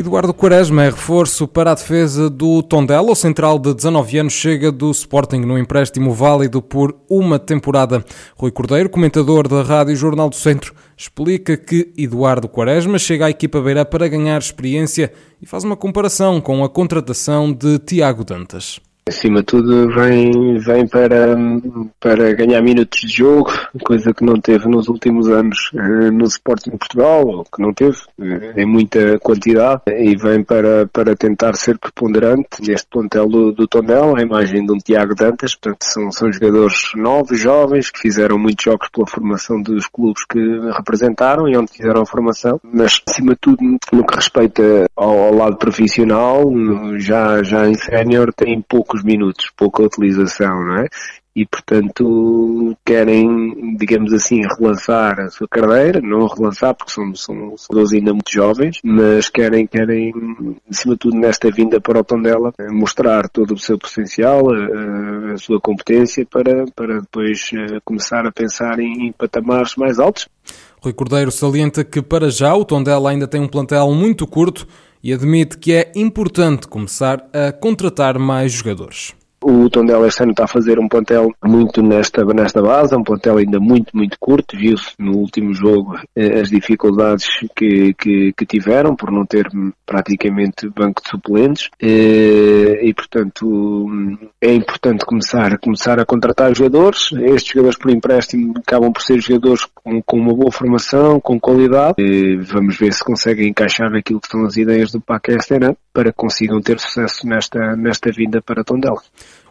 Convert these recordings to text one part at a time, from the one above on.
Eduardo Quaresma é reforço para a defesa do Tondela. O central de 19 anos chega do Sporting no empréstimo válido por uma temporada. Rui Cordeiro, comentador da Rádio Jornal do Centro, explica que Eduardo Quaresma chega à equipa beira para ganhar experiência e faz uma comparação com a contratação de Tiago Dantas acima de tudo vem, vem para, para ganhar minutos de jogo, coisa que não teve nos últimos anos eh, no Sporting Portugal, ou que não teve eh, em muita quantidade, e vem para, para tentar ser preponderante. Neste plantel do, do Tondela, a imagem de um Tiago Dantas, portanto são, são jogadores novos, jovens, que fizeram muitos jogos pela formação dos clubes que representaram e onde fizeram a formação, mas acima de tudo no que respeita ao, ao lado profissional, já, já em sénior tem poucos poucos minutos, pouca utilização, não é? E, portanto, querem, digamos assim, relançar a sua carreira, não relançar porque são, são, são ainda muito jovens, mas querem, querem, acima de tudo, nesta vinda para o Tondela, mostrar todo o seu potencial, a, a sua competência para, para depois eh, começar a pensar em, em patamares mais altos. Rui Cordeiro salienta que para já o Tondela ainda tem um plantel muito curto e admite que é importante começar a contratar mais jogadores. O Tondela este ano está a fazer um plantel muito nesta, nesta base, é um plantel ainda muito, muito curto. Viu-se no último jogo eh, as dificuldades que, que, que, tiveram por não ter praticamente banco de suplentes eh, e, portanto, é importante começar, começar a contratar jogadores. Estes jogadores por empréstimo acabam por ser jogadores com, com uma boa formação, com qualidade. E vamos ver se conseguem encaixar naquilo que são as ideias do PAC este ano para que consigam ter sucesso nesta, nesta vinda para Tondela.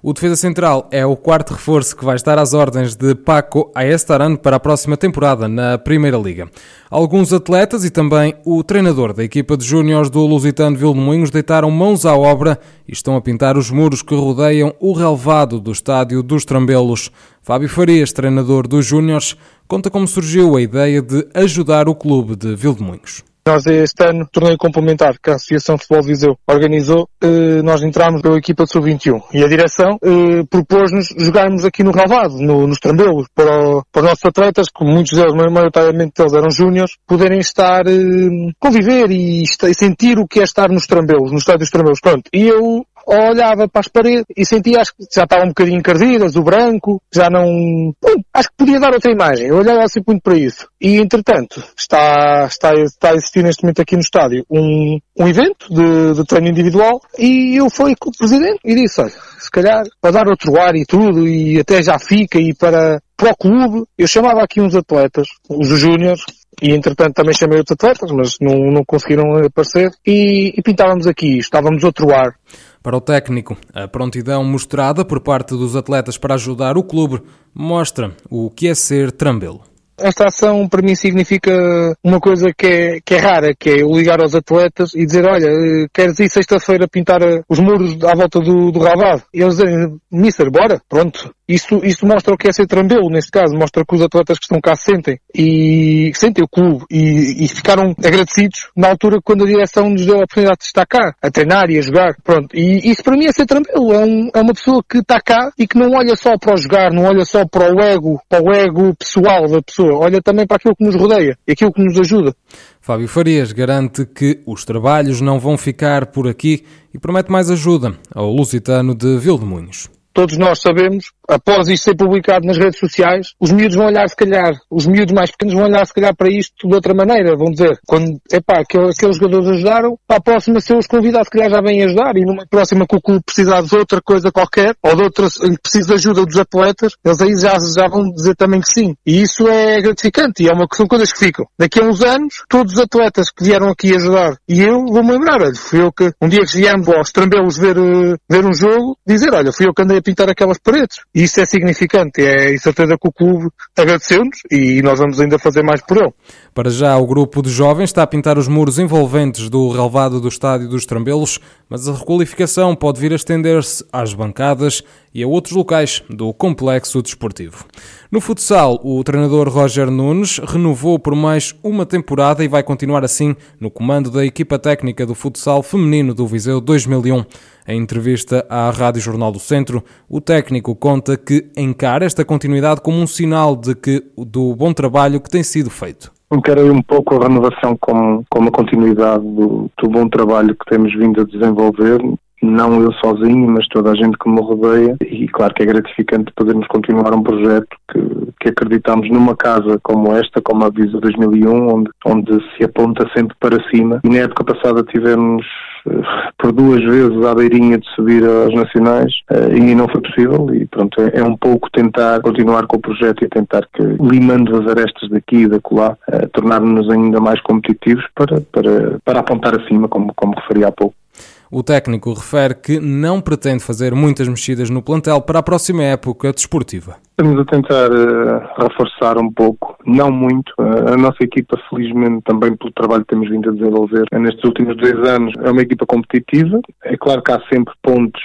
O defesa central é o quarto reforço que vai estar às ordens de Paco Aestaran para a próxima temporada na Primeira Liga. Alguns atletas e também o treinador da equipa de júniores do Lusitano Vilmoinhos deitaram mãos à obra e estão a pintar os muros que rodeiam o relevado do estádio dos Trambelos. Fábio Farias, treinador dos júniores, conta como surgiu a ideia de ajudar o clube de Vilmoinhos. Nós este ano, torneio complementar que a Associação de Futebol de Viseu organizou, eh, nós entramos pela equipa de sub-21 e a direção eh, propôs-nos jogarmos aqui no Ralvado, no, nos Trambelos, para, para os nossos atletas, que muitos deles, maioritariamente deles eram júniores, poderem estar, eh, conviver e, e, sentir o que é estar nos Trambelos, no estádio dos Trambelos. Pronto. E eu olhava para as paredes e sentia acho que já estavam um bocadinho encardidas, o branco, já não... Acho que podia dar outra imagem. Eu olhava assim muito para isso. E, entretanto, está, está, está a existir neste momento aqui no estádio um, um evento de, de treino individual e eu fui com o presidente e disse, olha, se calhar, para dar outro ar e tudo, e até já fica, e para, para o clube, eu chamava aqui uns atletas, os júniores, e entretanto também chamei outros atletas, mas não, não conseguiram aparecer, e, e pintávamos aqui estávamos outro ar. Para o técnico, a prontidão mostrada por parte dos atletas para ajudar o clube mostra o que é ser trambelo. Esta ação para mim significa uma coisa que é, que é rara, que é ligar aos atletas e dizer, olha, queres ir sexta-feira pintar os muros à volta do, do Ravado? E eles dizem, Mister, bora, pronto. Isso, isso mostra o que é ser trambelo, neste caso, mostra que os atletas que estão cá sentem e sentem o clube e, e ficaram agradecidos na altura quando a direção nos deu a oportunidade de estar cá, a treinar e a jogar, pronto. E isso para mim é ser trambelo, é, um, é uma pessoa que está cá e que não olha só para o jogar, não olha só para o ego, para o ego pessoal da pessoa, olha também para aquilo que nos rodeia e aquilo que nos ajuda. Fábio Farias garante que os trabalhos não vão ficar por aqui e promete mais ajuda ao Lusitano de Vildemunhos todos nós sabemos, após isto ser publicado nas redes sociais, os miúdos vão olhar se calhar, os miúdos mais pequenos vão olhar se calhar para isto de outra maneira, vão dizer, quando, epá, aqueles, aqueles jogadores ajudaram, para a próxima se os convidar se calhar já vêm ajudar e numa próxima que o clube precisar de outra coisa qualquer, ou de outra, precisa de ajuda dos atletas, eles aí já, já vão dizer também que sim. E isso é gratificante e é uma, são coisas que ficam. Daqui a uns anos, todos os atletas que vieram aqui ajudar e eu vou-me lembrar, olha, fui eu que, um dia que viemos aos Trambelos ver, eh, ver um jogo, dizer, olha, fui eu que andei a pintar aquelas paredes. E isso é significante. É certeza que o clube agradeceu-nos e nós vamos ainda fazer mais por ele. Para já, o grupo de jovens está a pintar os muros envolventes do relevado do estádio dos Trambelos, mas a requalificação pode vir a estender-se às bancadas e a outros locais do complexo desportivo. No futsal, o treinador Roger Nunes renovou por mais uma temporada e vai continuar assim no comando da equipa técnica do futsal feminino do Viseu 2001. Em entrevista à Rádio Jornal do Centro, o técnico conta que encara esta continuidade como um sinal de que do bom trabalho que tem sido feito. Encarei um pouco a renovação como, como a continuidade do, do bom trabalho que temos vindo a desenvolver não eu sozinho, mas toda a gente que me rodeia. E claro que é gratificante podermos continuar um projeto que, que acreditamos numa casa como esta, como a Visa 2001, onde, onde se aponta sempre para cima. E na época passada tivemos eh, por duas vezes à beirinha de subir aos nacionais eh, e não foi possível. E pronto, é, é um pouco tentar continuar com o projeto e tentar que, limando as arestas daqui e da colar, eh, tornar-nos ainda mais competitivos para, para, para apontar acima, como, como referi há pouco. O técnico refere que não pretende fazer muitas mexidas no plantel para a próxima época desportiva. Estamos a tentar uh, reforçar um pouco, não muito. Uh, a nossa equipa, felizmente, também pelo trabalho que temos vindo a desenvolver uh, nestes últimos dois anos, é uma equipa competitiva. É claro que há sempre pontos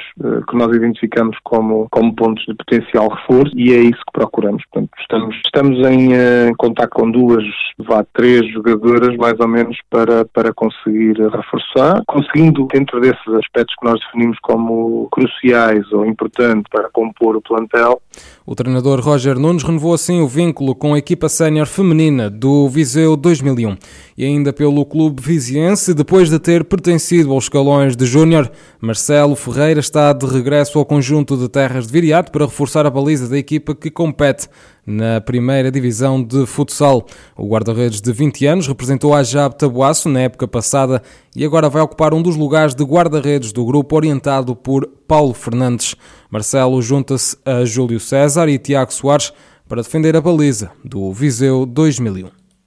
que nós identificamos como, como pontos de potencial reforço e é isso que procuramos. Portanto, estamos, estamos em uh, contato com duas, vá, três jogadoras, mais ou menos, para, para conseguir reforçar, conseguindo, dentro desses aspectos que nós definimos como cruciais ou importantes para compor o plantel. O treinador treinador Roger Nunes renovou assim o vínculo com a equipa sénior feminina do Viseu 2001 e ainda pelo clube viziense, depois de ter pertencido aos escalões de júnior, Marcelo Ferreira está de regresso ao conjunto de terras de Viriato para reforçar a baliza da equipa que compete na primeira divisão de futsal. O guarda-redes de 20 anos representou a Jab Tabuaço na época passada e agora vai ocupar um dos lugares de guarda-redes do grupo orientado por Paulo Fernandes. Marcelo junta-se a Júlio César e Tiago Soares para defender a baliza do Viseu 2001.